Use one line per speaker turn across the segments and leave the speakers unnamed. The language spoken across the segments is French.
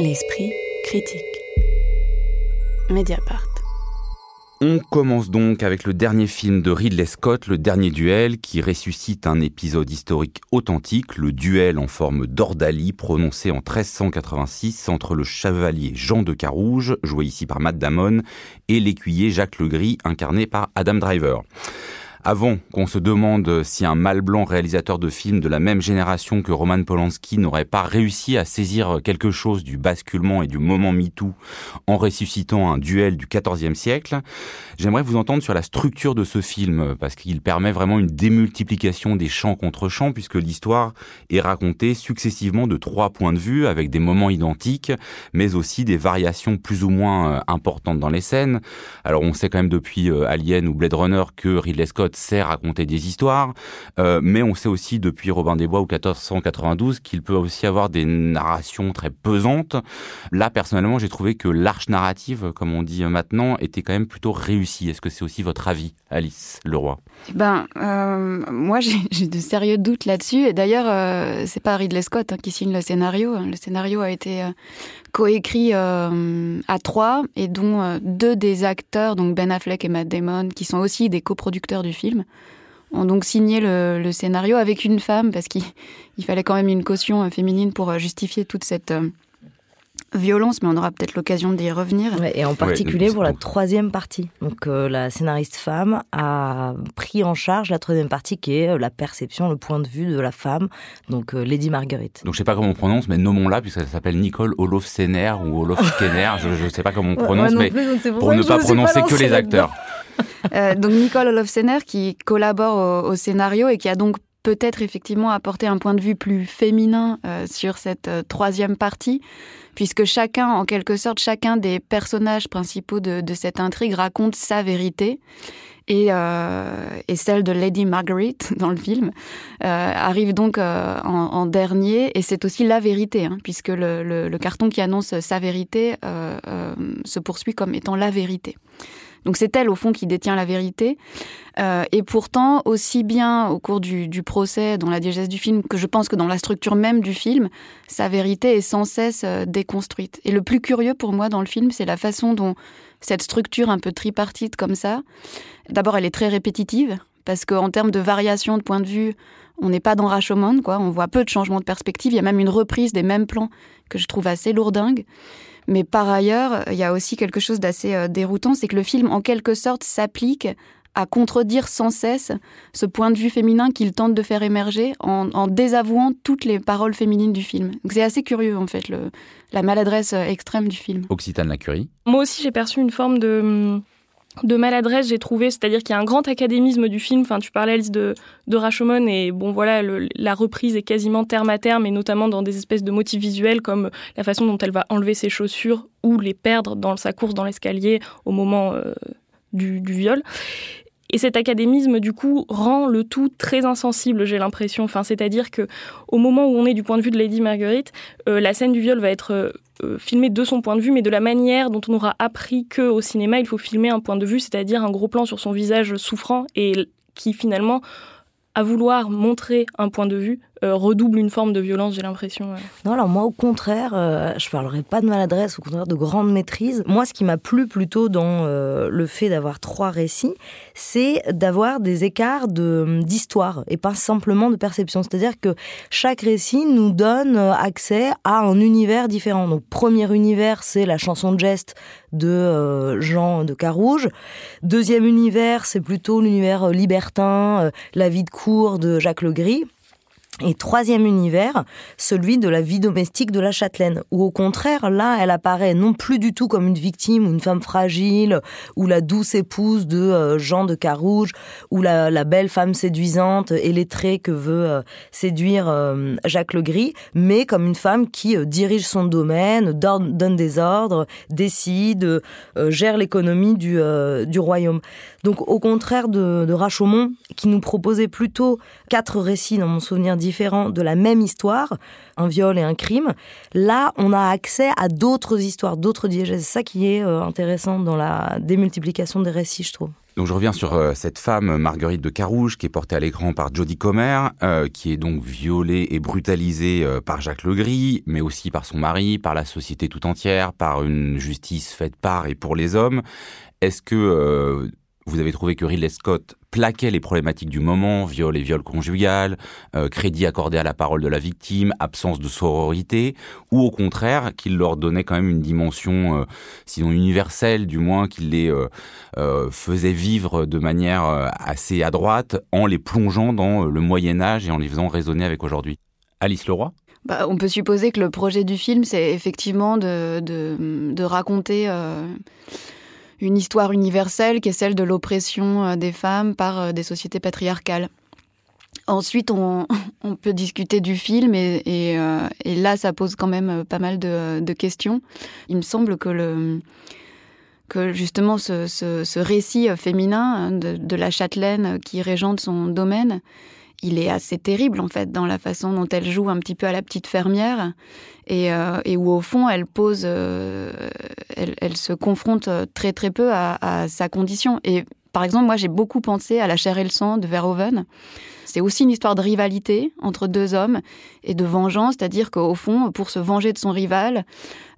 L'esprit critique. Mediapart.
On commence donc avec le dernier film de Ridley Scott, Le Dernier Duel, qui ressuscite un épisode historique authentique, le duel en forme d'ordalie prononcé en 1386 entre le chevalier Jean de Carouge, joué ici par Matt Damon, et l'écuyer Jacques Legris, incarné par Adam Driver. Avant qu'on se demande si un mâle blanc réalisateur de films de la même génération que Roman Polanski n'aurait pas réussi à saisir quelque chose du basculement et du moment MeToo en ressuscitant un duel du XIVe siècle, j'aimerais vous entendre sur la structure de ce film, parce qu'il permet vraiment une démultiplication des champs contre champs, puisque l'histoire est racontée successivement de trois points de vue, avec des moments identiques, mais aussi des variations plus ou moins euh, importantes dans les scènes. Alors on sait quand même depuis euh, Alien ou Blade Runner que Ridley Scott sait raconter des histoires, euh, mais on sait aussi depuis Robin des Bois ou 1492 qu'il peut aussi avoir des narrations très pesantes. Là, personnellement, j'ai trouvé que l'arche narrative, comme on dit maintenant, était quand même plutôt réussie. Est-ce que c'est aussi votre avis, Alice Leroy?
Ben, euh, moi, j'ai de sérieux doutes là-dessus. Et d'ailleurs, euh, c'est pas Ridley Scott hein, qui signe le scénario. Le scénario a été coécrit euh, à trois et dont euh, deux des acteurs, donc Ben Affleck et Matt Damon, qui sont aussi des coproducteurs du film, ont donc signé le, scénario avec une femme parce qu'il fallait quand même une caution euh, féminine pour justifier toute cette violence, mais on aura peut-être l'occasion d'y revenir.
et en particulier pour la troisième partie. Donc euh, la scénariste femme a pris en charge la troisième partie qui est euh, la perception, le point de vue de la femme, donc euh, Lady Marguerite.
Donc je sais pas comment on prononce, mais nommons-la puisqu'elle s'appelle Nicole Olofsener ou Olofskener, je ne sais pas comment on prononce, mais pour, ne pas prononcer que les acteurs.
donc Nicole Olofsener qui collabore au, scénario et qui a donc peut-être effectivement apporté un point de vue plus féminin sur cette troisième partie puisque chacun, en quelque sorte, chacun des personnages principaux de, cette intrigue raconte sa vérité. Et, euh, celle de Lady Margaret dans le film euh, arrive donc euh, en, dernier et c'est aussi la vérité hein, puisque le, carton qui annonce sa vérité se poursuit comme étant la vérité. Donc c'est elle, au fond, qui détient la vérité. Euh, et pourtant, aussi bien au cours du, procès, dans la diégèse du film, que je pense que dans la structure même du film, sa vérité est sans cesse euh, déconstruite. Et le plus curieux pour moi dans le film, c'est la façon dont cette structure un peu tripartite comme ça, d'abord elle est très répétitive, parce qu'en termes de variation de point de vue, on n'est pas dans Rashomon, quoi. On voit peu de changements de perspective. Il y a même une reprise des mêmes plans que je trouve assez lourdingue. Mais par ailleurs, il y a aussi quelque chose d'assez euh, déroutant, c'est que le film, en quelque sorte, s'applique à contredire sans cesse ce point de vue féminin qu'il tente de faire émerger en, désavouant toutes les paroles féminines du film. c'est assez curieux en fait la maladresse euh, extrême du film.
Occitane Lacurie.
Moi aussi j'ai perçu une forme de hum, de maladresse, j'ai trouvé, c'est-à-dire qu'il y a un grand académisme du film. Enfin, tu parlais Alice de, de et bon voilà, la reprise est quasiment terme à terme et notamment dans des espèces de motifs visuels comme la façon dont elle va enlever ses chaussures ou les perdre dans sa course dans l'escalier au moment euh, du, viol. Et cet académisme, du coup, rend le tout très insensible, j'ai l'impression. Enfin, c'est-à-dire que au moment où on est du point de vue de Lady Marguerite, euh, la scène du viol va être euh, euh, filmée de son point de vue, mais de la manière dont on aura appris que au cinéma, il faut filmer un point de vue, c'est-à-dire un gros plan sur son visage souffrant et qui finalement à vouloir montrer un point de vue, euh, redouble une forme de violence, j'ai l'impression.
Non, alors moi, au contraire, euh, je parlerai pas de maladresse, au contraire de grande maîtrise. Moi, ce qui m'a plu plutôt dans euh, le fait d'avoir trois récits, c'est d'avoir des écarts d'histoire et pas simplement de perception. C'est-à-dire que chaque récit nous donne accès à un univers différent. Donc, premier univers, c'est la chanson de geste de Jean de Carouge. Deuxième univers, c'est plutôt l'univers libertin, la vie de cour de Jacques Legris. Et troisième univers, celui de la vie domestique de la châtelaine, où au contraire, là, elle apparaît non plus du tout comme une victime ou une femme fragile, ou la douce épouse de euh, Jean de Carouge, ou la, belle femme séduisante et lettrée que veut euh, séduire euh, Jacques Legris, mais comme une femme qui dirige son domaine, donne des ordres, décide, gère l'économie du, du royaume. Donc au contraire de, de Rashomon, qui nous proposait plutôt quatre récits, dans mon souvenir, différents de la même histoire, un viol et un crime, là on a accès à d'autres histoires, d'autres diégèses. C'est ça qui est euh, intéressant dans la démultiplication des récits, je trouve.
Donc je reviens sur euh, cette femme, Marguerite de Carouge, qui est portée à l'écran par Jodie Comer, euh, qui est donc violée et brutalisée par Jacques Legris, mais aussi par son mari, par la société tout entière, par une justice faite par et pour les hommes. Est-ce que vous avez trouvé que Ridley Scott plaquait les problématiques du moment, viol et viol conjugal, euh, crédit accordé à la parole de la victime, absence de sororité, ou au contraire qu'il leur donnait quand même une dimension, euh, sinon universelle, du moins qu'il les euh, faisait vivre de manière assez adroite en les plongeant dans le Moyen Âge et en les faisant résonner avec aujourd'hui. Alice Leroy?
Bah, on peut supposer que le projet du film, c'est effectivement de raconter une histoire universelle qui est celle de l'oppression euh, des femmes par euh, des sociétés patriarcales. Ensuite, on, peut discuter du film et, euh, là, ça pose quand même pas mal de, questions. Il me semble que justement ce récit féminin hein, de, de, la châtelaine qui régente son domaine, il est assez terrible en fait dans la façon dont elle joue un petit peu à la petite fermière et, euh, où au fond elle pose, euh, elle, se confronte très très peu à, sa condition. Et par exemple, moi j'ai beaucoup pensé à La chair et le sang de Verhoeven. C'est aussi une histoire de rivalité entre deux hommes et de vengeance, c'est-à-dire qu'au fond, pour se venger de son rival,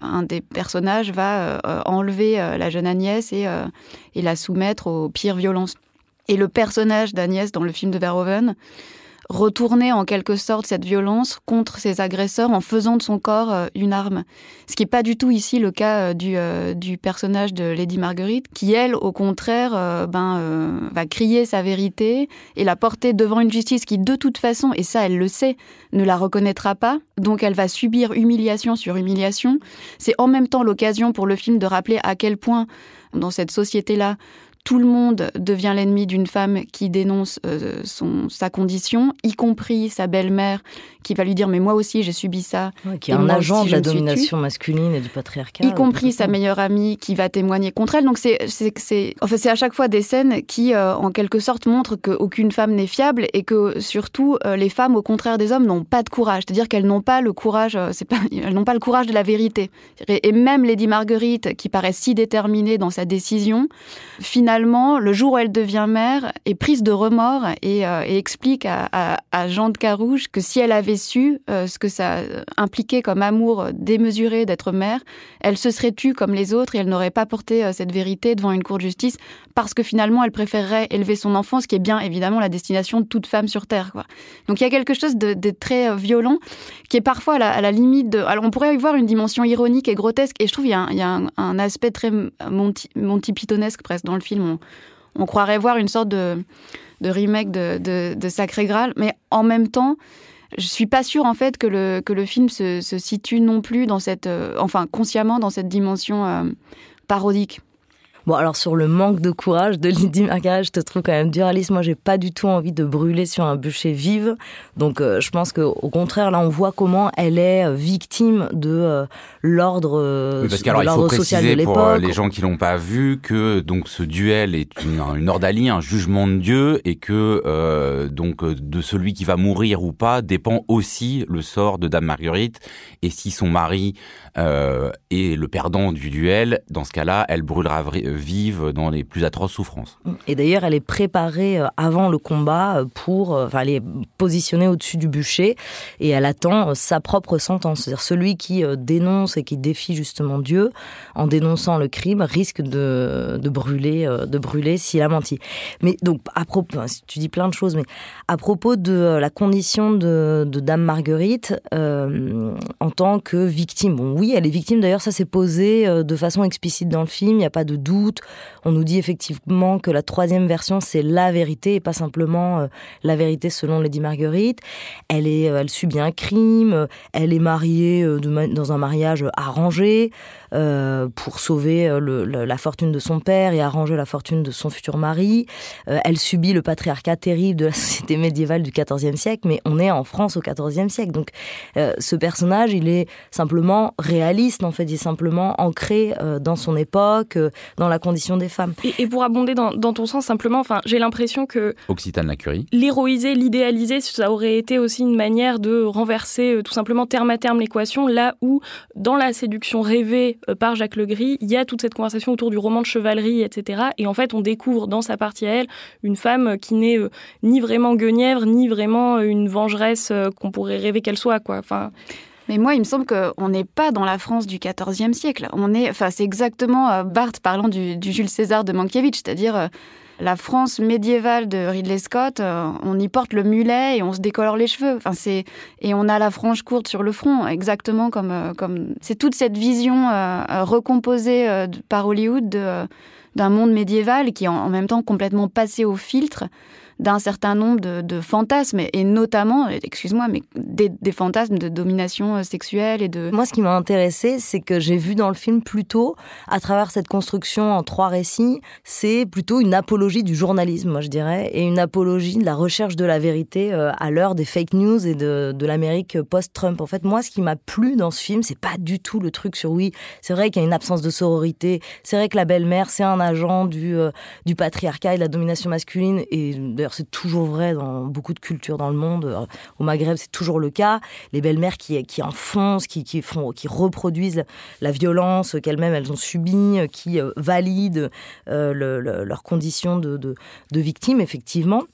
un des personnages va euh, enlever la jeune Agnès et la soumettre aux pires violences. Et le personnage d'Agnès dans le film de Verhoeven retournait en quelque sorte cette violence contre ses agresseurs en faisant de son corps euh, une arme. Ce qui n'est pas du tout ici le cas euh, du, euh, du personnage de Lady Marguerite, qui elle, au contraire, ben, va crier sa vérité et la porter devant une justice qui, de toute façon, et ça elle le sait, ne la reconnaîtra pas. Donc elle va subir humiliation sur humiliation. C'est en même temps l'occasion pour le film de rappeler à quel point, dans cette société-là, tout le monde devient l'ennemi d'une femme qui dénonce euh, son, sa condition, y compris sa belle-mère qui va lui dire mais moi aussi j'ai subi ça.
qui est un agent de la domination masculine et du patriarcat.
Y compris sa meilleure amie qui va témoigner contre elle. Donc c'est c'est enfin c'est à chaque fois des scènes qui euh, en quelque sorte montrent qu'aucune femme n'est fiable et que surtout euh, les femmes au contraire des hommes n'ont pas de courage. C'est-à-dire qu'elles n'ont pas le courage, c'est pas elles n'ont pas le courage de la vérité. Et même Lady Marguerite qui paraît si déterminée dans sa décision, finalement finalement, le jour où elle devient mère, est prise de remords et, euh, explique à, Jean de Carouge que si elle avait su euh, ce que ça impliquait comme amour démesuré d'être mère, elle se serait tue comme les autres et elle n'aurait pas porté euh, cette vérité devant une cour de justice parce que finalement elle préférerait élever son enfant, ce qui est bien évidemment la destination de toute femme sur Terre. Donc il y a quelque chose de, très violent qui est parfois à la, limite de... Alors on pourrait y voir une dimension ironique et grotesque et je trouve qu'il y a, un, aspect très Monty, Monty Pythonesque presque dans le film on, croirait voir une sorte de, remake de, Sacré Graal, mais en même temps, je suis pas sûre en fait que le, que le film se, situe non plus dans cette, euh, enfin consciemment dans cette dimension euh, parodique.
Bon, alors sur le manque de courage de Lydie Margaret, je te trouve quand même dur, Alice. Moi, j'ai pas du tout envie de brûler sur un bûcher vive. Donc, euh, je pense qu'au contraire, là, on voit comment elle est euh, victime de euh, l'ordre
oui, parce qu'alors, il faut préciser pour les gens qui l'ont pas vu que donc ce duel est une, une ordalie, un jugement de Dieu, et que donc de celui qui va mourir ou pas dépend aussi le sort de Dame Marguerite. Et si son mari est le perdant du duel, dans ce cas-là, elle brûlera vivent dans les plus atroces souffrances.
Et d'ailleurs, elle est préparée euh, avant le combat euh, pour, euh, enfin, elle est positionnée au-dessus du bûcher et elle attend sa propre sentence. C'est-à-dire celui qui dénonce et qui défie justement Dieu en dénonçant le crime risque de, brûler, de brûler s'il a menti. Mais donc, tu dis plein de choses, mais à propos de la condition de, de Dame Marguerite en tant que victime, bon, oui, elle est victime. D'ailleurs, ça s'est posé de façon explicite dans le film. Il n'y a pas de doute on nous dit effectivement que la troisième version, c'est la vérité et pas simplement euh, la vérité selon Lady Marguerite. Elle, est, euh, elle subit un crime, elle est mariée euh, dans un mariage arrangé. Euh, pour sauver euh, la fortune de son père et arranger la fortune de son futur mari. Euh, elle subit le patriarcat terrible de la société médiévale du XIVe siècle, mais on est en France au XIVe siècle. Donc ce personnage, il est simplement réaliste, en fait, il est simplement ancré dans son époque, dans la condition des femmes.
Et, pour abonder dans, ton sens, simplement, enfin, j'ai l'impression que
Occitane Lacurie,
l'héroïser, l'idéaliser, ça aurait été aussi une manière de renverser euh, tout simplement terme à terme l'équation, là où dans la séduction rêvée euh, par Jacques Legris, il y a toute cette conversation autour du roman de chevalerie, etc. Et en fait, on découvre dans sa partie à elle une femme qui n'est ni vraiment guenièvre, ni vraiment une vengeresse qu'on pourrait rêver qu'elle soit, quoi. Enfin.
Mais moi, il me semble qu'on n'est pas dans la France du XIVe siècle. On est, enfin, c'est exactement euh, Barthes parlant du, Jules César de Mankiewicz, c'est-à-dire euh, la France médiévale de Ridley Scott. Euh, on y porte le mulet et on se décolore les cheveux. Enfin, c'est et on a la frange courte sur le front, exactement comme comme. C'est toute cette vision recomposée par Hollywood d'un monde médiéval qui est en même temps complètement passé au filtre d'un certain nombre de, fantasmes, et notamment, excuse-moi, mais des, fantasmes de domination euh, sexuelle et de...
Moi, ce qui m'a intéressé, c'est que j'ai vu dans le film plutôt, à travers cette construction en trois récits, c'est plutôt une apologie du journalisme, moi je dirais, et une apologie de la recherche de la vérité euh, à l'heure des fake news et de, l'Amérique post-Trump. En fait, moi, ce qui m'a plu dans ce film, c'est pas du tout le truc sur oui, c'est vrai qu'il y a une absence de sororité, c'est vrai que la belle-mère, c'est un agent du, euh, patriarcat et de la domination masculine, et c'est toujours vrai dans beaucoup de cultures dans le monde. Euh, au Maghreb, c'est toujours le cas. Les belles-mères qui, enfoncent, qui, font, qui reproduisent la violence qu'elles-mêmes elles ont subie, euh, qui euh, valident leurs conditions de, de, de, victimes, effectivement.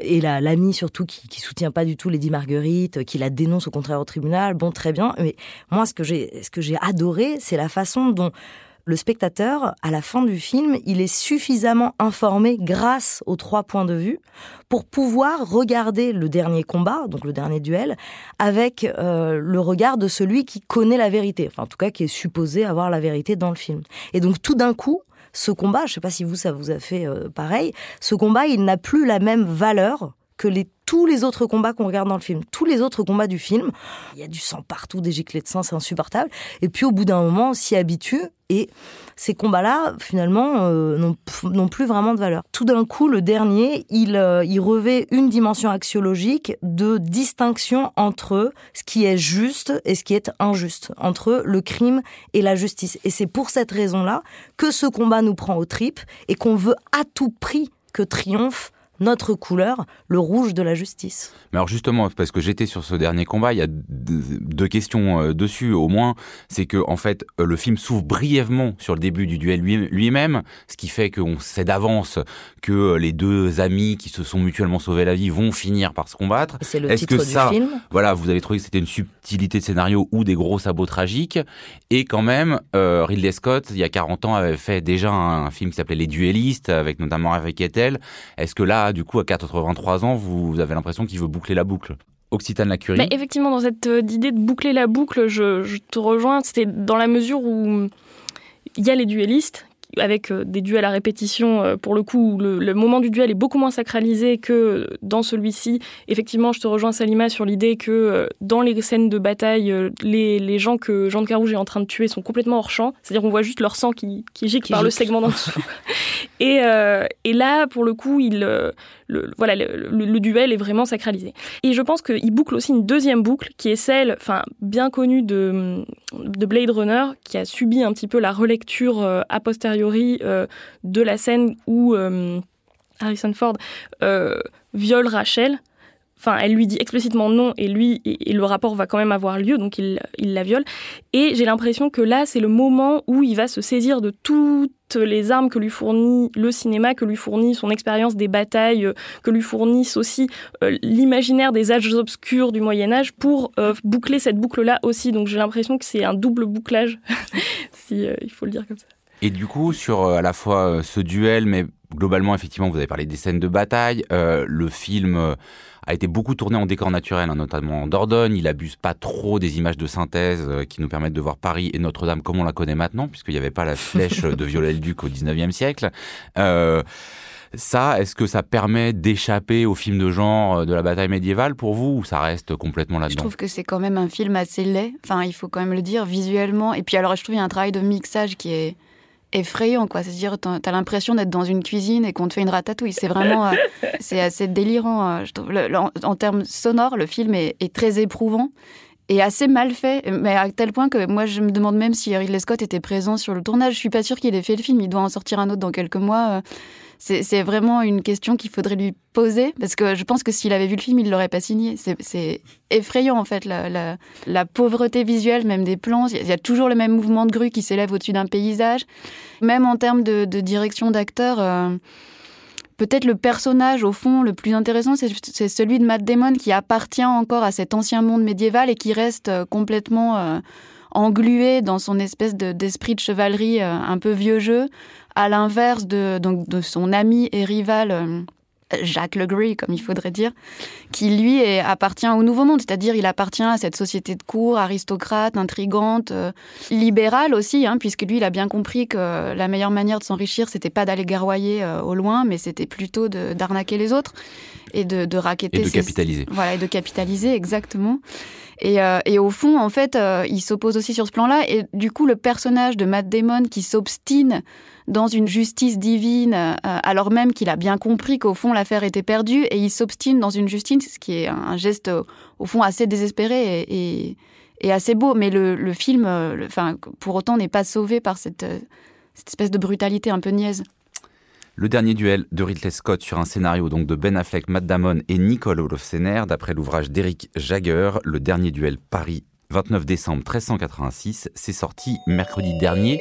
Et l'ami surtout qui, qui soutient pas du tout Lady Marguerite, qui la dénonce au contraire au tribunal. Bon, très bien. Mais moi, ce que j'ai adoré, c'est la façon dont le spectateur, à la fin du film, il est suffisamment informé grâce aux trois points de vue pour pouvoir regarder le dernier combat, donc le dernier duel, avec euh, le regard de celui qui connaît la vérité, enfin en tout cas qui est supposé avoir la vérité dans le film. Et donc tout d'un coup, ce combat, je ne sais pas si vous ça vous a fait euh, pareil, ce combat il n'a plus la même valeur que tous les autres combats qu'on regarde dans le film. Tous les autres combats du film, il y a du sang partout, des giclées de sang, c'est insupportable. Et puis au bout d'un moment, on s'y habitue et ces combats-là, finalement, euh, n'ont plus vraiment de valeur. Tout d'un coup, le dernier, il, euh, il revêt une dimension axiologique de distinction entre ce qui est juste et ce qui est injuste, entre le crime et la justice. Et c'est pour cette raison-là que ce combat nous prend aux tripes et qu'on veut à tout prix que triomphe notre couleur, le rouge de la justice.
Mais alors justement, parce que j'étais sur ce dernier combat, il y a deux questions euh, dessus au moins. C'est que en fait, euh, le film s'ouvre brièvement sur le début du duel lui-même, ce qui fait qu'on sait d'avance que euh, les deux amis qui se sont mutuellement sauvés la vie vont finir par se combattre.
C'est le titre que ça, du film.
Voilà, vous avez trouvé que c'était une subtilité de scénario ou des gros sabots tragiques. Et quand même, Ridley Scott, il y a 40 ans, avait fait déjà un, film qui s'appelait Les Duellistes, avec notamment avec Kettel. Est-ce que là, du coup, à 83 ans, vous, avez l'impression qu'il veut boucler la boucle. Occitane la curie.
Effectivement, dans cette euh, idée de boucler la boucle, je, je te rejoins. C'était dans la mesure où il y a les duellistes avec euh, des duels à répétition, euh, pour le coup, le, moment du duel est beaucoup moins sacralisé que dans celui-ci. Effectivement, je te rejoins, Salima, sur l'idée que euh, dans les scènes de bataille, les, gens que Jean de Carouge est en train de tuer sont complètement hors champ. C'est-à-dire qu'on voit juste leur sang qui, qui gicle par le segment d'en dessous. et, et, là, pour le coup, il, le, voilà, le, duel est vraiment sacralisé. Et je pense qu'il boucle aussi une deuxième boucle qui est celle, enfin, bien connue de, de Blade Runner, qui a subi un petit peu la relecture a posteriori euh, de la scène où euh, Harrison Ford euh, viole Rachel. Enfin, elle lui dit explicitement non et lui et, le rapport va quand même avoir lieu, donc il, la viole. Et j'ai l'impression que là, c'est le moment où il va se saisir de toutes les armes que lui fournit le cinéma, que lui fournit son expérience des batailles, que lui fournissent aussi l'imaginaire des âges obscurs du Moyen Âge pour boucler cette boucle-là aussi. Donc j'ai l'impression que c'est un double bouclage, si il faut le dire comme ça.
Et du coup, sur euh, à la fois euh, ce duel, mais globalement, effectivement, vous avez parlé des scènes de bataille. Euh, le film a été beaucoup tourné en décor naturel, hein, notamment en Dordogne. Il abuse pas trop des images de synthèse qui nous permettent de voir Paris et Notre-Dame comme on la connaît maintenant, puisqu'il n'y avait pas la flèche de Viollet-le-Duc au 19e siècle. ça, est-ce que ça permet d'échapper au film de genre de la bataille médiévale pour vous ou ça reste complètement là-dedans?
Je trouve que c'est quand même un film assez laid. Enfin, il faut quand même le dire visuellement. Et puis alors, je trouve qu'il y a un travail de mixage qui est effrayant, quoi. C'est-à-dire, t'as l'impression d'être dans une cuisine et qu'on te fait une ratatouille. C'est vraiment, euh, c'est assez délirant. Euh, je trouve. en, termes sonores, le film est, très éprouvant. est assez mal fait, mais à tel point que moi je me demande même si Ridley Scott était présent sur le tournage. Je suis pas sûre qu'il ait fait le film. Il doit en sortir un autre dans quelques mois. C'est vraiment une question qu'il faudrait lui poser parce que je pense que s'il avait vu le film, il l'aurait pas signé. C'est effrayant en fait la, pauvreté visuelle même des plans. Il y a toujours le même mouvement de grue qui s'élève au-dessus d'un paysage. Même en termes de, direction d'acteur. Euh, peut-être le personnage, au fond, le plus intéressant, c'est celui de Matt Damon qui appartient encore à cet ancien monde médiéval et qui reste euh, complètement euh, englué dans son espèce d'esprit de, chevalerie un peu vieux jeu, à l'inverse de, donc, de son ami et rival Jacques Legree, comme il faudrait dire, qui lui appartient au Nouveau Monde, c'est-à-dire il appartient à cette société de cour aristocrate, intrigante, euh, libérale aussi, hein, puisque lui il a bien compris que la meilleure manière de s'enrichir, c'était pas d'aller garroyer euh, au loin, mais c'était plutôt d'arnaquer les autres et de, de raqueter.
Et de capitaliser.
Voilà, et de capitaliser, exactement. Et, euh, et, au fond, en fait, il s'oppose aussi sur ce plan-là. Et du coup, le personnage de Matt Damon qui s'obstine dans une justice divine, euh, alors même qu'il a bien compris qu'au fond l'affaire était perdue, et il s'obstine dans une justice, ce qui est un geste au fond assez désespéré et, assez beau. Mais le, film, euh, enfin, pour autant, n'est pas sauvé par cette, cette espèce de brutalité un peu niaise.
Le dernier duel de Ridley Scott sur un scénario donc de Ben Affleck, Matt Damon et Nicole Olofsener, d'après l'ouvrage d'Eric Jagger, le dernier duel Paris 29 décembre 1386, c'est sorti mercredi dernier.